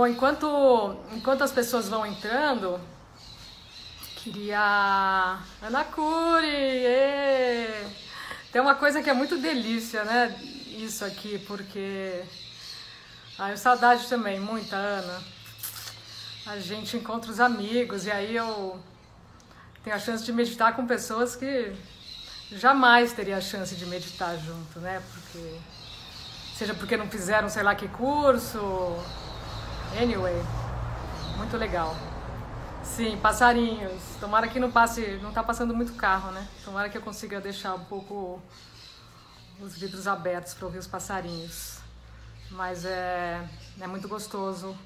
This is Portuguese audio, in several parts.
Bom, enquanto, enquanto as pessoas vão entrando, queria. Ana Curi! Tem uma coisa que é muito delícia, né? Isso aqui, porque. Ai, saudade também, muita, Ana. A gente encontra os amigos e aí eu tenho a chance de meditar com pessoas que jamais teria a chance de meditar junto, né? Porque seja porque não fizeram sei lá que curso. Anyway, muito legal. Sim, passarinhos. Tomara que não passe, não tá passando muito carro, né? Tomara que eu consiga deixar um pouco os vidros abertos para ouvir os passarinhos. Mas é, é muito gostoso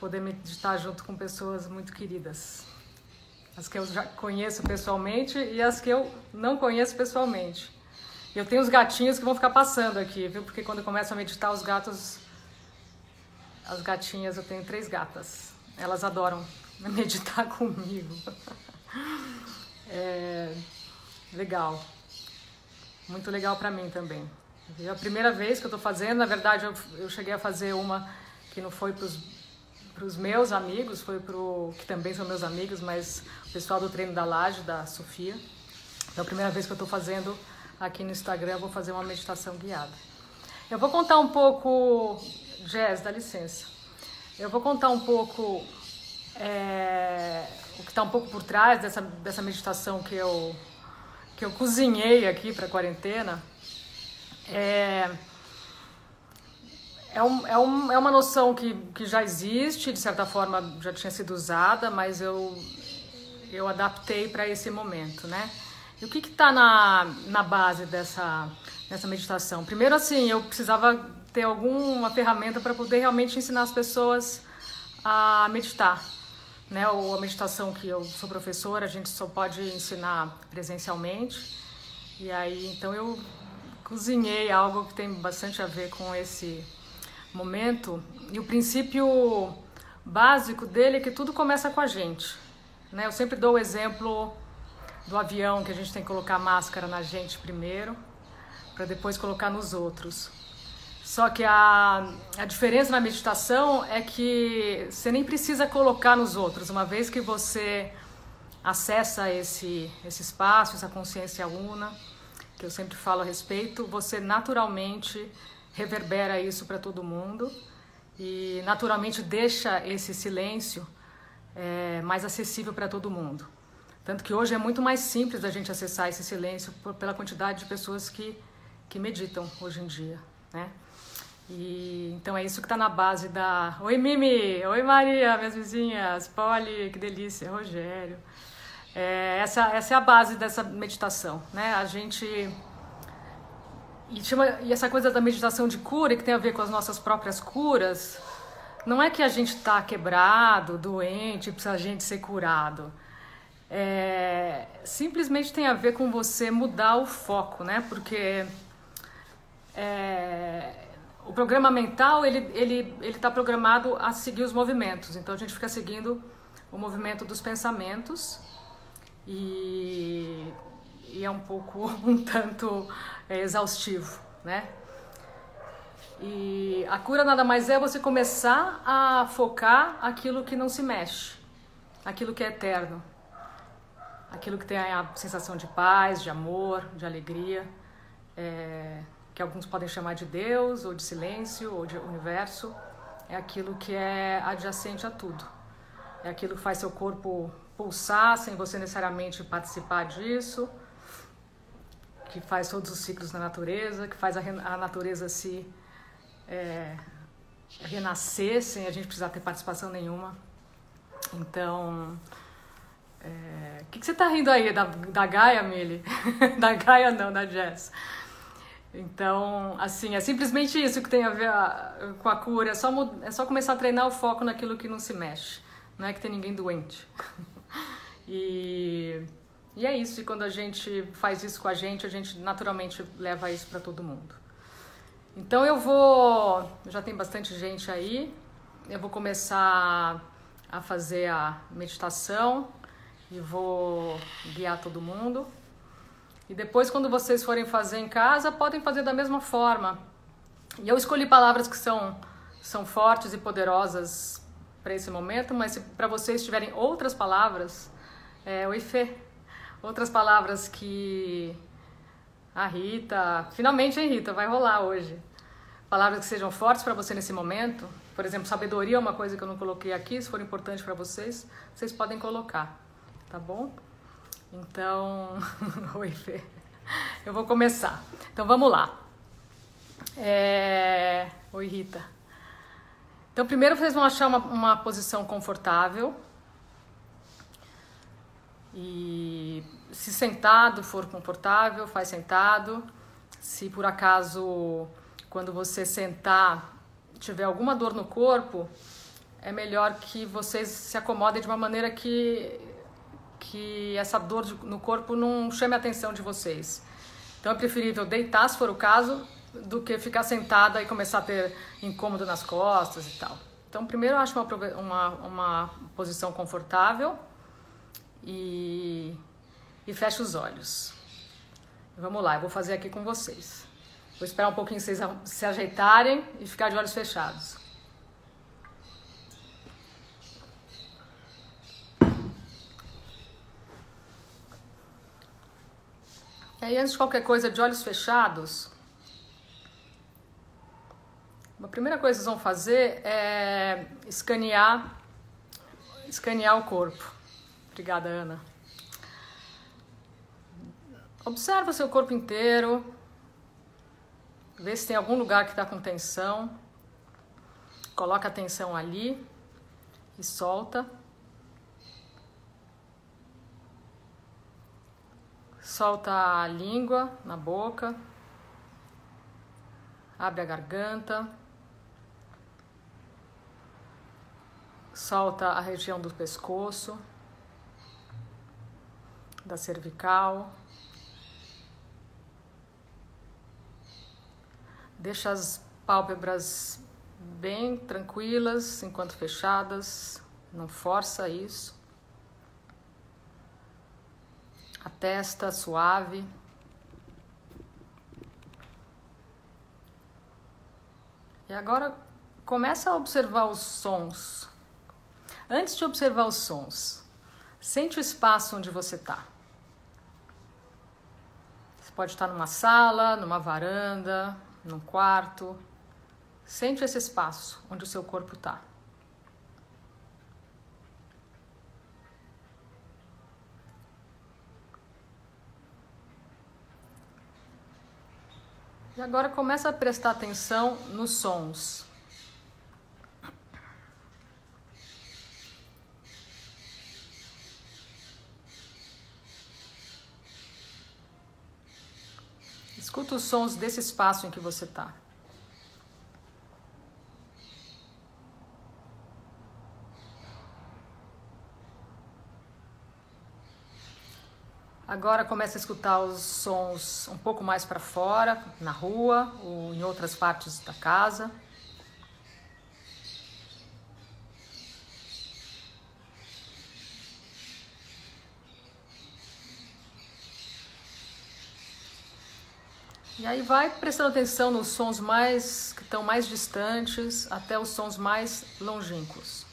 poder meditar junto com pessoas muito queridas as que eu já conheço pessoalmente e as que eu não conheço pessoalmente. Eu tenho os gatinhos que vão ficar passando aqui, viu? Porque quando eu começo a meditar, os gatos. As gatinhas, eu tenho três gatas. Elas adoram meditar comigo. É legal. Muito legal para mim também. É a primeira vez que eu tô fazendo, na verdade, eu, eu cheguei a fazer uma que não foi para os meus amigos, foi para que também são meus amigos, mas o pessoal do treino da laje, da Sofia. Então, a primeira vez que eu estou fazendo aqui no Instagram, vou fazer uma meditação guiada. Eu vou contar um pouco, Jess, dá licença. Eu vou contar um pouco é, o que está um pouco por trás dessa, dessa meditação que eu, que eu cozinhei aqui para a quarentena. É, é, um, é, um, é uma noção que, que já existe, de certa forma já tinha sido usada, mas eu, eu adaptei para esse momento, né? E o que está na, na base dessa, dessa meditação? Primeiro, assim, eu precisava ter alguma ferramenta para poder realmente ensinar as pessoas a meditar. Né? Ou a meditação que eu sou professora, a gente só pode ensinar presencialmente. E aí, então eu cozinhei algo que tem bastante a ver com esse momento. E o princípio básico dele é que tudo começa com a gente. Né? Eu sempre dou o exemplo do avião, que a gente tem que colocar máscara na gente primeiro, para depois colocar nos outros. Só que a, a diferença na meditação é que você nem precisa colocar nos outros, uma vez que você acessa esse, esse espaço, essa consciência una, que eu sempre falo a respeito, você naturalmente reverbera isso para todo mundo e naturalmente deixa esse silêncio é, mais acessível para todo mundo. Tanto que hoje é muito mais simples a gente acessar esse silêncio por, pela quantidade de pessoas que, que meditam hoje em dia, né? E, então é isso que está na base da... Oi Mimi, oi Maria, minhas vizinhas, Polly, que delícia, Rogério. É, essa, essa é a base dessa meditação, né? A gente e, chama, e essa coisa da meditação de cura, que tem a ver com as nossas próprias curas, não é que a gente está quebrado, doente, precisa a gente ser curado. É, simplesmente tem a ver com você mudar o foco, né? Porque é, o programa mental ele ele ele está programado a seguir os movimentos. Então a gente fica seguindo o movimento dos pensamentos e, e é um pouco um tanto é, exaustivo, né? E a cura nada mais é você começar a focar aquilo que não se mexe, aquilo que é eterno, aquilo que tem a sensação de paz, de amor, de alegria, é, que alguns podem chamar de Deus, ou de silêncio, ou de universo, é aquilo que é adjacente a tudo. É aquilo que faz seu corpo pulsar sem você necessariamente participar disso que faz todos os ciclos da natureza, que faz a, a natureza se é, renascer sem a gente precisar ter participação nenhuma. Então, o é, que, que você está rindo aí da, da Gaia, Mili? da Gaia não, da Jess. Então, assim, é simplesmente isso que tem a ver a, com a cura. É só, é só começar a treinar o foco naquilo que não se mexe. Não é que tem ninguém doente. e e é isso, e quando a gente faz isso com a gente, a gente naturalmente leva isso para todo mundo. Então eu vou, já tem bastante gente aí, eu vou começar a fazer a meditação e vou guiar todo mundo. E depois, quando vocês forem fazer em casa, podem fazer da mesma forma. E eu escolhi palavras que são são fortes e poderosas para esse momento, mas se para vocês tiverem outras palavras, é, oi Fê, outras palavras que a Rita, finalmente, hein Rita, vai rolar hoje. Palavras que sejam fortes para você nesse momento, por exemplo, sabedoria é uma coisa que eu não coloquei aqui, se for importante para vocês, vocês podem colocar, tá bom? Então, oi Fê, eu vou começar. Então vamos lá. É... Oi Rita. Então, primeiro vocês vão achar uma, uma posição confortável. E se sentado for confortável, faz sentado. Se por acaso, quando você sentar, tiver alguma dor no corpo, é melhor que vocês se acomodem de uma maneira que, que essa dor no corpo não chame a atenção de vocês. Então é preferível deitar, se for o caso, do que ficar sentada e começar a ter incômodo nas costas e tal. Então, primeiro eu acho uma, uma, uma posição confortável e, e fecha os olhos. Vamos lá, eu vou fazer aqui com vocês. Vou esperar um pouquinho vocês se ajeitarem e ficar de olhos fechados. E aí, antes de qualquer coisa, de olhos fechados, a primeira coisa que vocês vão fazer é escanear, escanear o corpo. Obrigada, Ana. Observa o seu corpo inteiro. Vê se tem algum lugar que está com tensão. Coloca a tensão ali e solta. Solta a língua na boca. Abre a garganta. Solta a região do pescoço, da cervical. Deixa as pálpebras bem tranquilas enquanto fechadas, não força isso. A testa suave. E agora começa a observar os sons Antes de observar os sons, sente o espaço onde você está. Você pode estar numa sala, numa varanda, num quarto. Sente esse espaço onde o seu corpo está. E agora começa a prestar atenção nos sons. Escuta os sons desse espaço em que você está. Agora começa a escutar os sons um pouco mais para fora, na rua ou em outras partes da casa. E aí vai prestando atenção nos sons mais que estão mais distantes até os sons mais longínquos.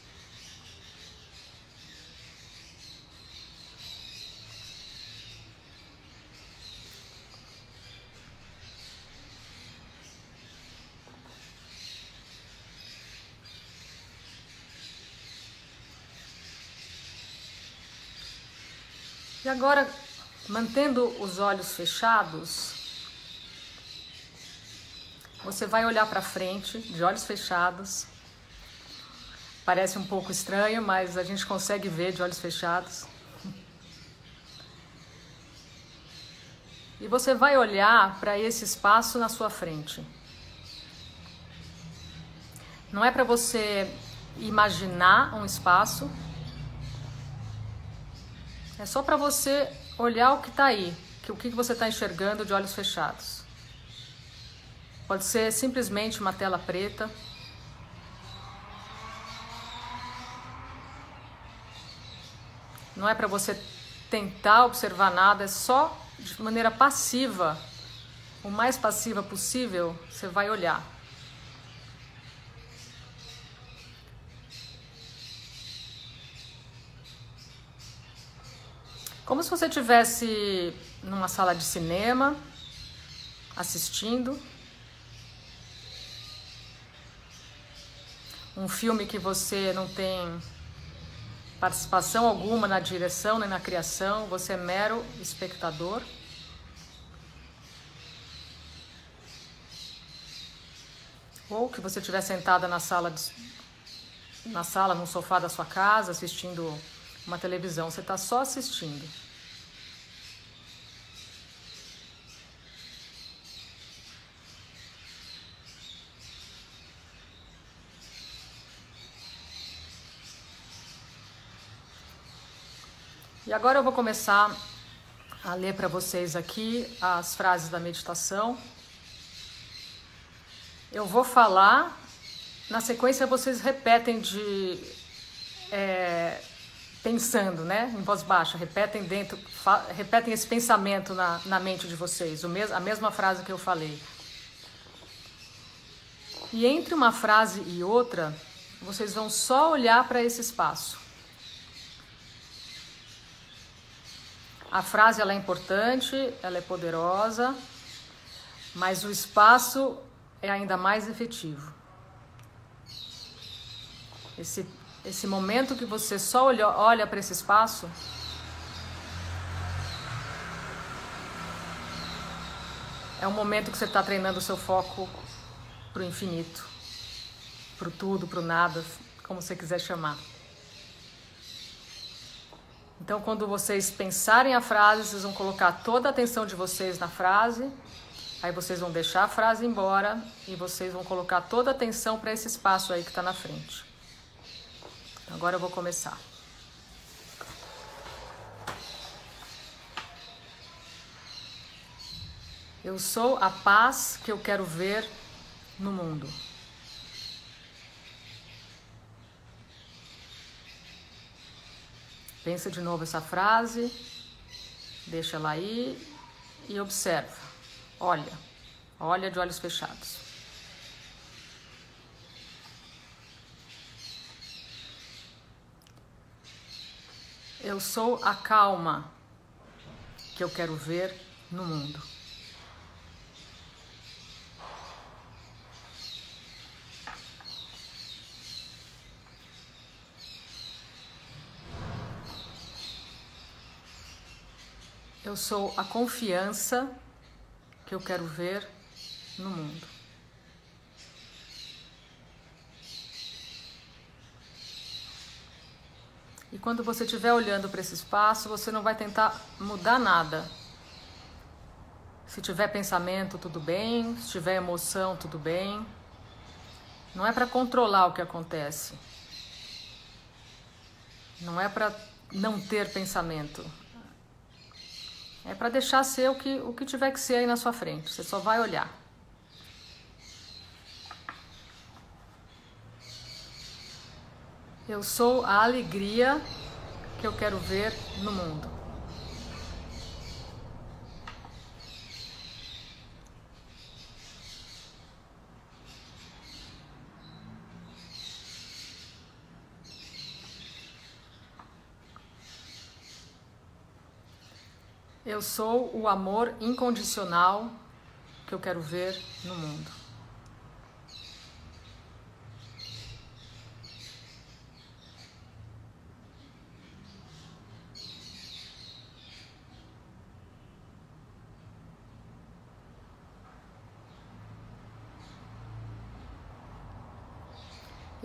E agora, mantendo os olhos fechados, você vai olhar para frente, de olhos fechados. Parece um pouco estranho, mas a gente consegue ver de olhos fechados. E você vai olhar para esse espaço na sua frente. Não é para você imaginar um espaço, é só para você olhar o que está aí, que o que você está enxergando de olhos fechados. Pode ser simplesmente uma tela preta. Não é para você tentar observar nada, é só de maneira passiva, o mais passiva possível, você vai olhar. Como se você estivesse numa sala de cinema, assistindo um filme que você não tem participação alguma na direção nem na criação, você é mero espectador. Ou que você estiver sentada na sala, de, na sala, no sofá da sua casa, assistindo uma televisão, você está só assistindo. E agora eu vou começar a ler para vocês aqui as frases da meditação. Eu vou falar, na sequência vocês repetem de. É, pensando, né, em voz baixa, repetem dentro, repetem esse pensamento na, na mente de vocês, o mes, a mesma frase que eu falei. E entre uma frase e outra, vocês vão só olhar para esse espaço. A frase ela é importante, ela é poderosa, mas o espaço é ainda mais efetivo. Esse esse momento que você só olha, olha para esse espaço, é um momento que você está treinando o seu foco para o infinito, para o tudo, para o nada, como você quiser chamar. Então, quando vocês pensarem a frase, vocês vão colocar toda a atenção de vocês na frase, aí vocês vão deixar a frase embora e vocês vão colocar toda a atenção para esse espaço aí que está na frente. Agora eu vou começar. Eu sou a paz que eu quero ver no mundo. Pensa de novo essa frase, deixa ela aí e observa. Olha, olha de olhos fechados. Eu sou a calma que eu quero ver no mundo. Eu sou a confiança que eu quero ver no mundo. E quando você estiver olhando para esse espaço, você não vai tentar mudar nada. Se tiver pensamento, tudo bem. Se tiver emoção, tudo bem. Não é para controlar o que acontece. Não é para não ter pensamento. É para deixar ser o que, o que tiver que ser aí na sua frente. Você só vai olhar. Eu sou a alegria que eu quero ver no mundo. Eu sou o amor incondicional que eu quero ver no mundo.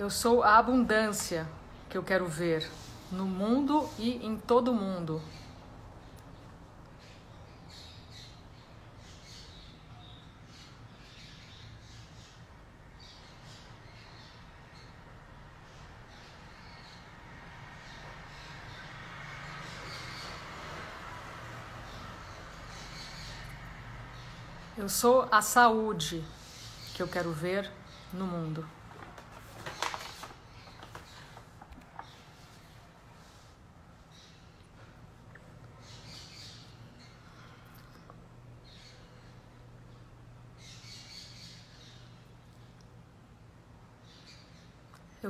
Eu sou a abundância que eu quero ver no mundo e em todo mundo. Eu sou a saúde que eu quero ver no mundo.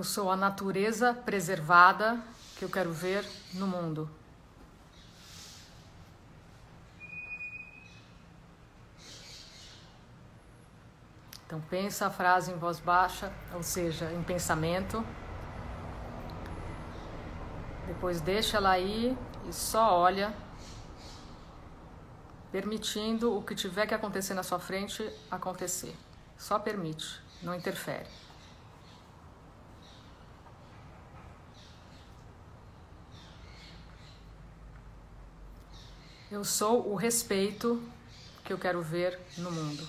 Eu sou a natureza preservada que eu quero ver no mundo. Então pensa a frase em voz baixa, ou seja, em pensamento. Depois deixa ela aí e só olha, permitindo o que tiver que acontecer na sua frente acontecer. Só permite, não interfere. Eu sou o respeito que eu quero ver no mundo.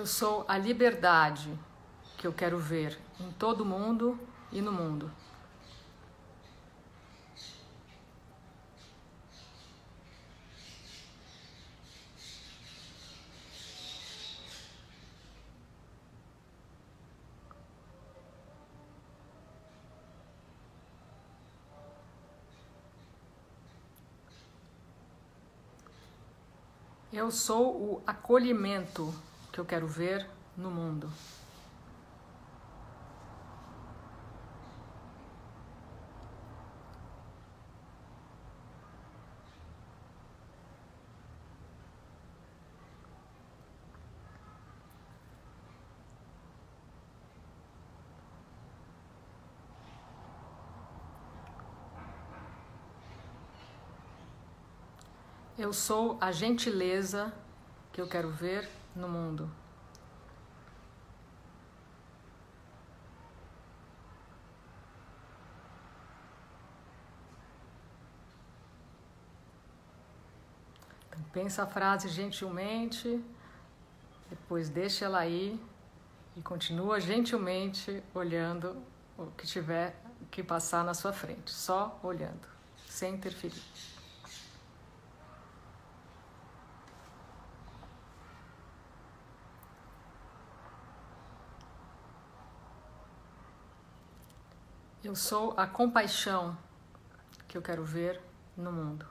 Eu sou a liberdade que eu quero ver em todo mundo e no mundo. Eu sou o acolhimento que eu quero ver no mundo. Eu sou a gentileza que eu quero ver no mundo. Então, pensa a frase gentilmente, depois deixa ela aí e continua gentilmente olhando o que tiver que passar na sua frente, só olhando, sem interferir. Eu sou a compaixão que eu quero ver no mundo.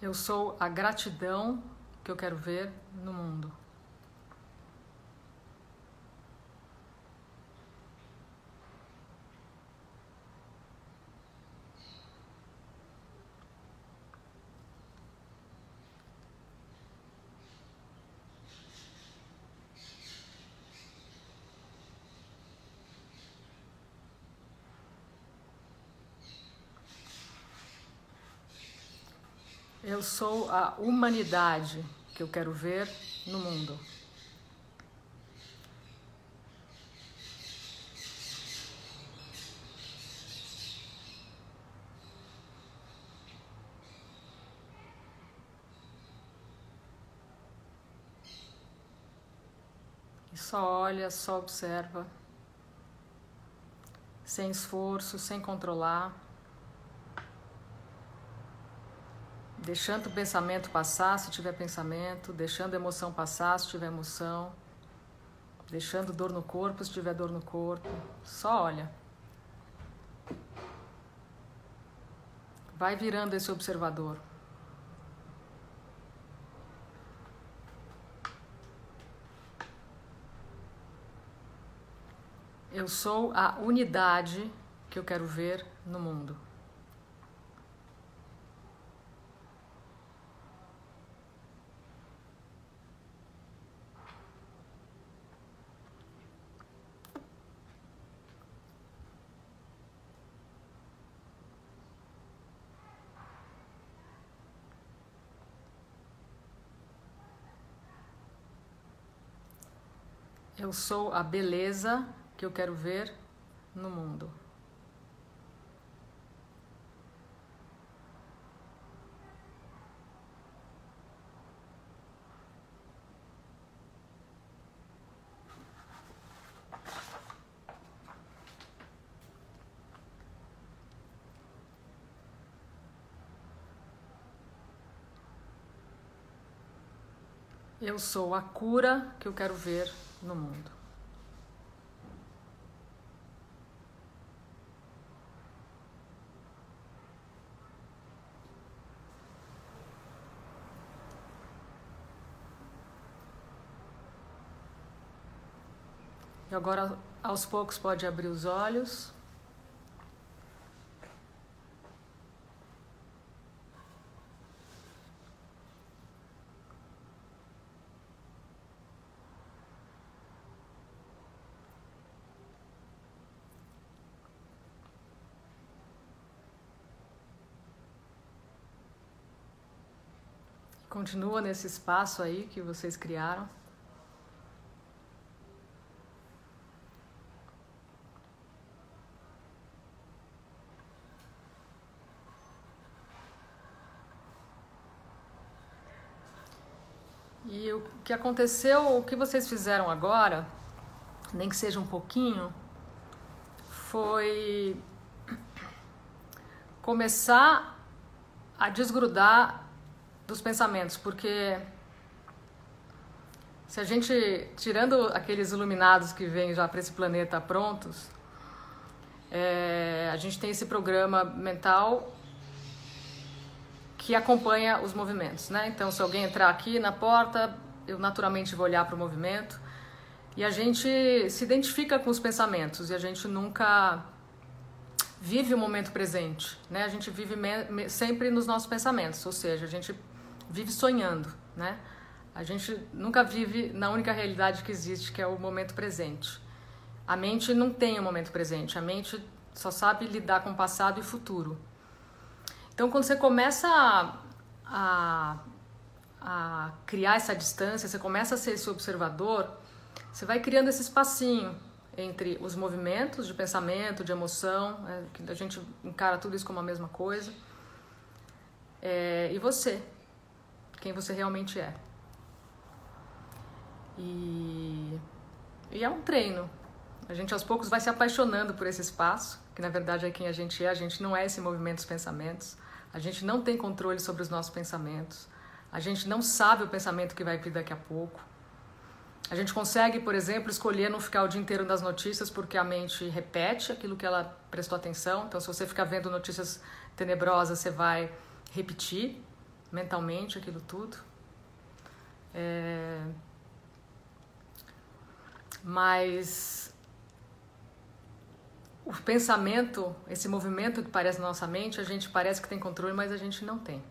Eu sou a gratidão que eu quero ver no mundo. Eu sou a humanidade que eu quero ver no mundo. E só olha, só observa, sem esforço, sem controlar. Deixando o pensamento passar se tiver pensamento, deixando a emoção passar se tiver emoção, deixando dor no corpo se tiver dor no corpo. Só olha. Vai virando esse observador. Eu sou a unidade que eu quero ver no mundo. Eu sou a beleza que eu quero ver no mundo. Eu sou a cura que eu quero ver no mundo. E agora, aos poucos, pode abrir os olhos. Continua nesse espaço aí que vocês criaram. E o que aconteceu, o que vocês fizeram agora, nem que seja um pouquinho, foi começar a desgrudar dos pensamentos, porque se a gente, tirando aqueles iluminados que vêm já para esse planeta prontos, é, a gente tem esse programa mental que acompanha os movimentos, né? Então, se alguém entrar aqui na porta, eu naturalmente vou olhar para o movimento e a gente se identifica com os pensamentos e a gente nunca vive o momento presente, né? A gente vive sempre nos nossos pensamentos, ou seja, a gente vive sonhando, né? A gente nunca vive na única realidade que existe, que é o momento presente. A mente não tem o momento presente, a mente só sabe lidar com passado e futuro. Então, quando você começa a, a, a criar essa distância, você começa a ser esse observador, você vai criando esse espacinho entre os movimentos de pensamento, de emoção, é, que a gente encara tudo isso como a mesma coisa, é, e você, quem você realmente é. E, e é um treino. A gente aos poucos vai se apaixonando por esse espaço, que na verdade é quem a gente é. A gente não é esse movimento dos pensamentos. A gente não tem controle sobre os nossos pensamentos. A gente não sabe o pensamento que vai vir daqui a pouco. A gente consegue, por exemplo, escolher não ficar o dia inteiro nas notícias porque a mente repete aquilo que ela prestou atenção. Então, se você ficar vendo notícias tenebrosas, você vai repetir mentalmente aquilo tudo. É... Mas o pensamento, esse movimento que parece na nossa mente, a gente parece que tem controle, mas a gente não tem.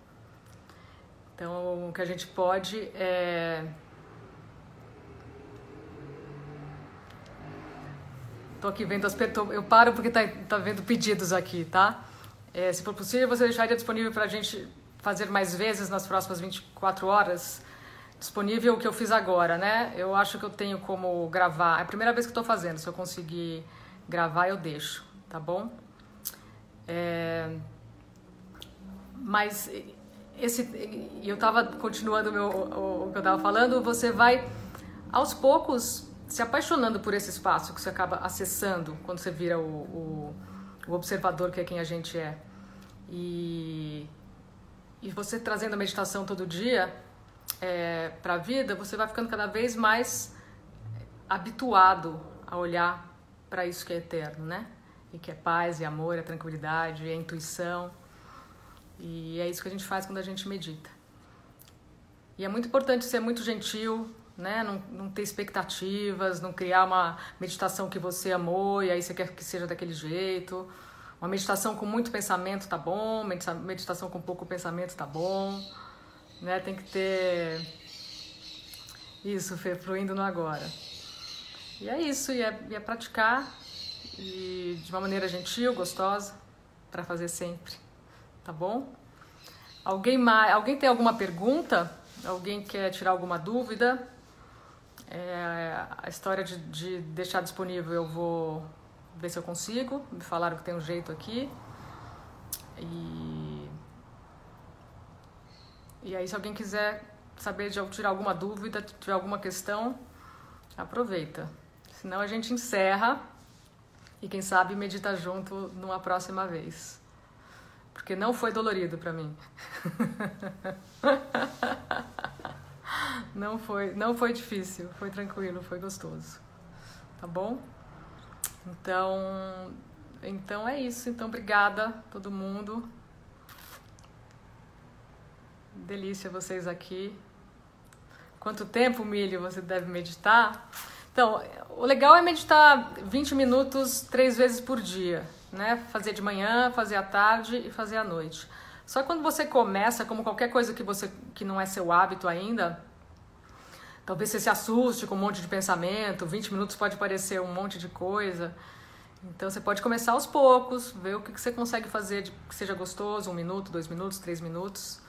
Então, o que a gente pode é. Tô aqui vendo as Eu paro porque tá, tá vendo pedidos aqui, tá? É, se for possível, você deixaria disponível para a gente fazer mais vezes nas próximas 24 horas disponível o que eu fiz agora, né? Eu acho que eu tenho como gravar. É a primeira vez que estou fazendo. Se eu conseguir gravar, eu deixo, tá bom? É... Mas esse, eu estava continuando meu, o, o, que eu estava falando. Você vai aos poucos se apaixonando por esse espaço que você acaba acessando quando você vira o, o, o observador que é quem a gente é. E e você trazendo a meditação todo dia é, para a vida, você vai ficando cada vez mais habituado a olhar para isso que é eterno, né? E que é paz, e amor, é tranquilidade, é intuição. E é isso que a gente faz quando a gente medita. E é muito importante ser muito gentil, né? Não, não ter expectativas, não criar uma meditação que você amou e aí você quer que seja daquele jeito uma meditação com muito pensamento tá bom, meditação com pouco pensamento tá bom, né? Tem que ter isso, Fê, fluindo no agora. E é isso, e é, e é praticar e de uma maneira gentil, gostosa, para fazer sempre, tá bom? Alguém mais, alguém tem alguma pergunta? Alguém quer tirar alguma dúvida? É, a história de, de deixar disponível eu vou ver se eu consigo. Me falaram que tem um jeito aqui. E, e aí, se alguém quiser saber de tirar alguma dúvida, tiver alguma questão, aproveita. Senão a gente encerra e quem sabe medita junto numa próxima vez. Porque não foi dolorido para mim. Não foi, não foi difícil, foi tranquilo, foi gostoso. Tá bom? Então, então é isso. Então, obrigada todo mundo. Delícia vocês aqui. Quanto tempo, Milho, você deve meditar? Então, o legal é meditar 20 minutos três vezes por dia, né? Fazer de manhã, fazer à tarde e fazer à noite. Só quando você começa, como qualquer coisa que você que não é seu hábito ainda, talvez você se assuste com um monte de pensamento, 20 minutos pode parecer um monte de coisa. Então você pode começar aos poucos, ver o que você consegue fazer que seja gostoso, um minuto, dois minutos, três minutos.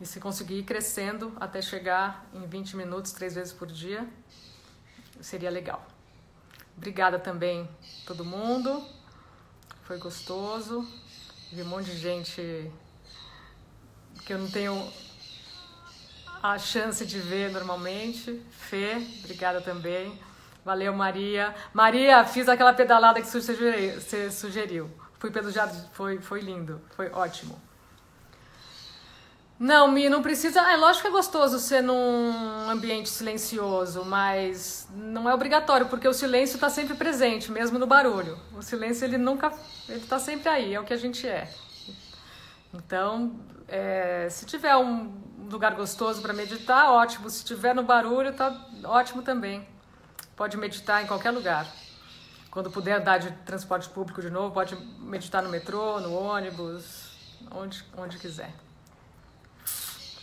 E se conseguir ir crescendo até chegar em 20 minutos, três vezes por dia, seria legal. Obrigada também todo mundo. Foi gostoso. Vi um monte de gente que eu não tenho a chance de ver normalmente. Fê, obrigada também. Valeu, Maria. Maria, fiz aquela pedalada que você sugeriu. Fui pelo jardim, foi, foi lindo, foi ótimo. Não, Mi, não precisa. É lógico que é gostoso ser num ambiente silencioso, mas não é obrigatório, porque o silêncio está sempre presente, mesmo no barulho. O silêncio ele nunca, ele está sempre aí, é o que a gente é. Então, é, se tiver um lugar gostoso para meditar, ótimo. Se tiver no barulho, tá ótimo também. Pode meditar em qualquer lugar. Quando puder andar de transporte público de novo, pode meditar no metrô, no ônibus, onde, onde quiser.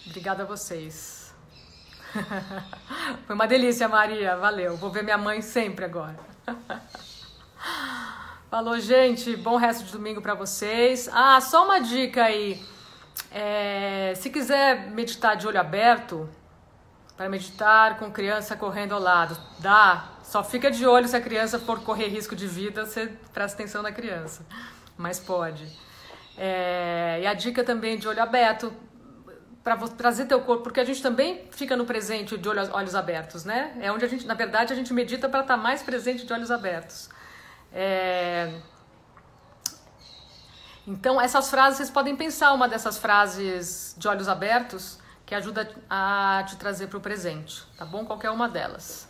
Obrigada a vocês. Foi uma delícia, Maria. Valeu. Vou ver minha mãe sempre agora. Falou, gente. Bom resto de domingo para vocês. Ah, só uma dica aí. É, se quiser meditar de olho aberto, para meditar com criança correndo ao lado. Dá, só fica de olho se a criança for correr risco de vida, você presta atenção na criança, mas pode. É, e a dica também de olho aberto, para trazer teu corpo, porque a gente também fica no presente de olhos, olhos abertos, né? É onde a gente, na verdade, a gente medita para estar tá mais presente de olhos abertos. É... Então, essas frases, vocês podem pensar uma dessas frases de olhos abertos, que ajuda a te trazer para o presente, tá bom? Qualquer uma delas.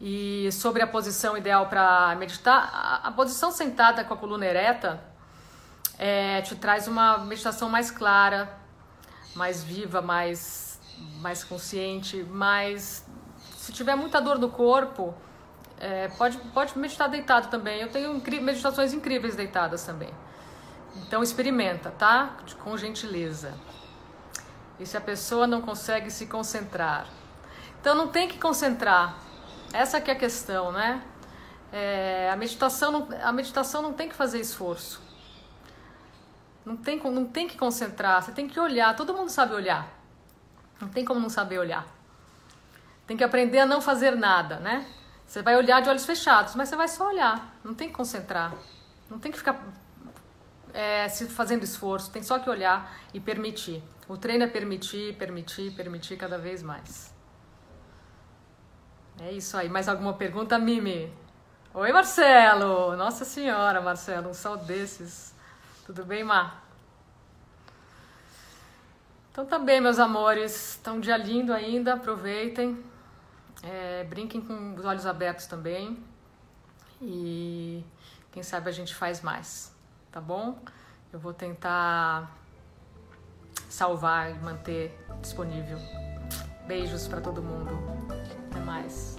E sobre a posição ideal para meditar, a, posição sentada com a coluna ereta é, te traz uma meditação mais clara, mais viva, mais, mais consciente, mais. Se tiver muita dor no corpo, é, pode, pode meditar deitado também. Eu tenho meditações incríveis deitadas também. Então experimenta, tá? Com gentileza e se a pessoa não consegue se concentrar. Então não tem que concentrar. Essa que é a questão, né? É, a, meditação não, a meditação não tem que fazer esforço. Não tem, não tem que concentrar, você tem que olhar. Todo mundo sabe olhar. Não tem como não saber olhar. Tem que aprender a não fazer nada, né? Você vai olhar de olhos fechados, mas você vai só olhar. Não tem que concentrar. Não tem que ficar é, se fazendo esforço. Tem só que olhar e permitir. O treino é permitir, permitir, permitir cada vez mais. É isso aí. Mais alguma pergunta, Mimi? Oi, Marcelo! Nossa Senhora, Marcelo, um sal desses. Tudo bem, Mar? Então também, meus amores, está um dia lindo ainda, aproveitem. É, brinquem com os olhos abertos também. E quem sabe a gente faz mais, tá bom? Eu vou tentar salvar e manter disponível. Beijos para todo mundo. Até mais.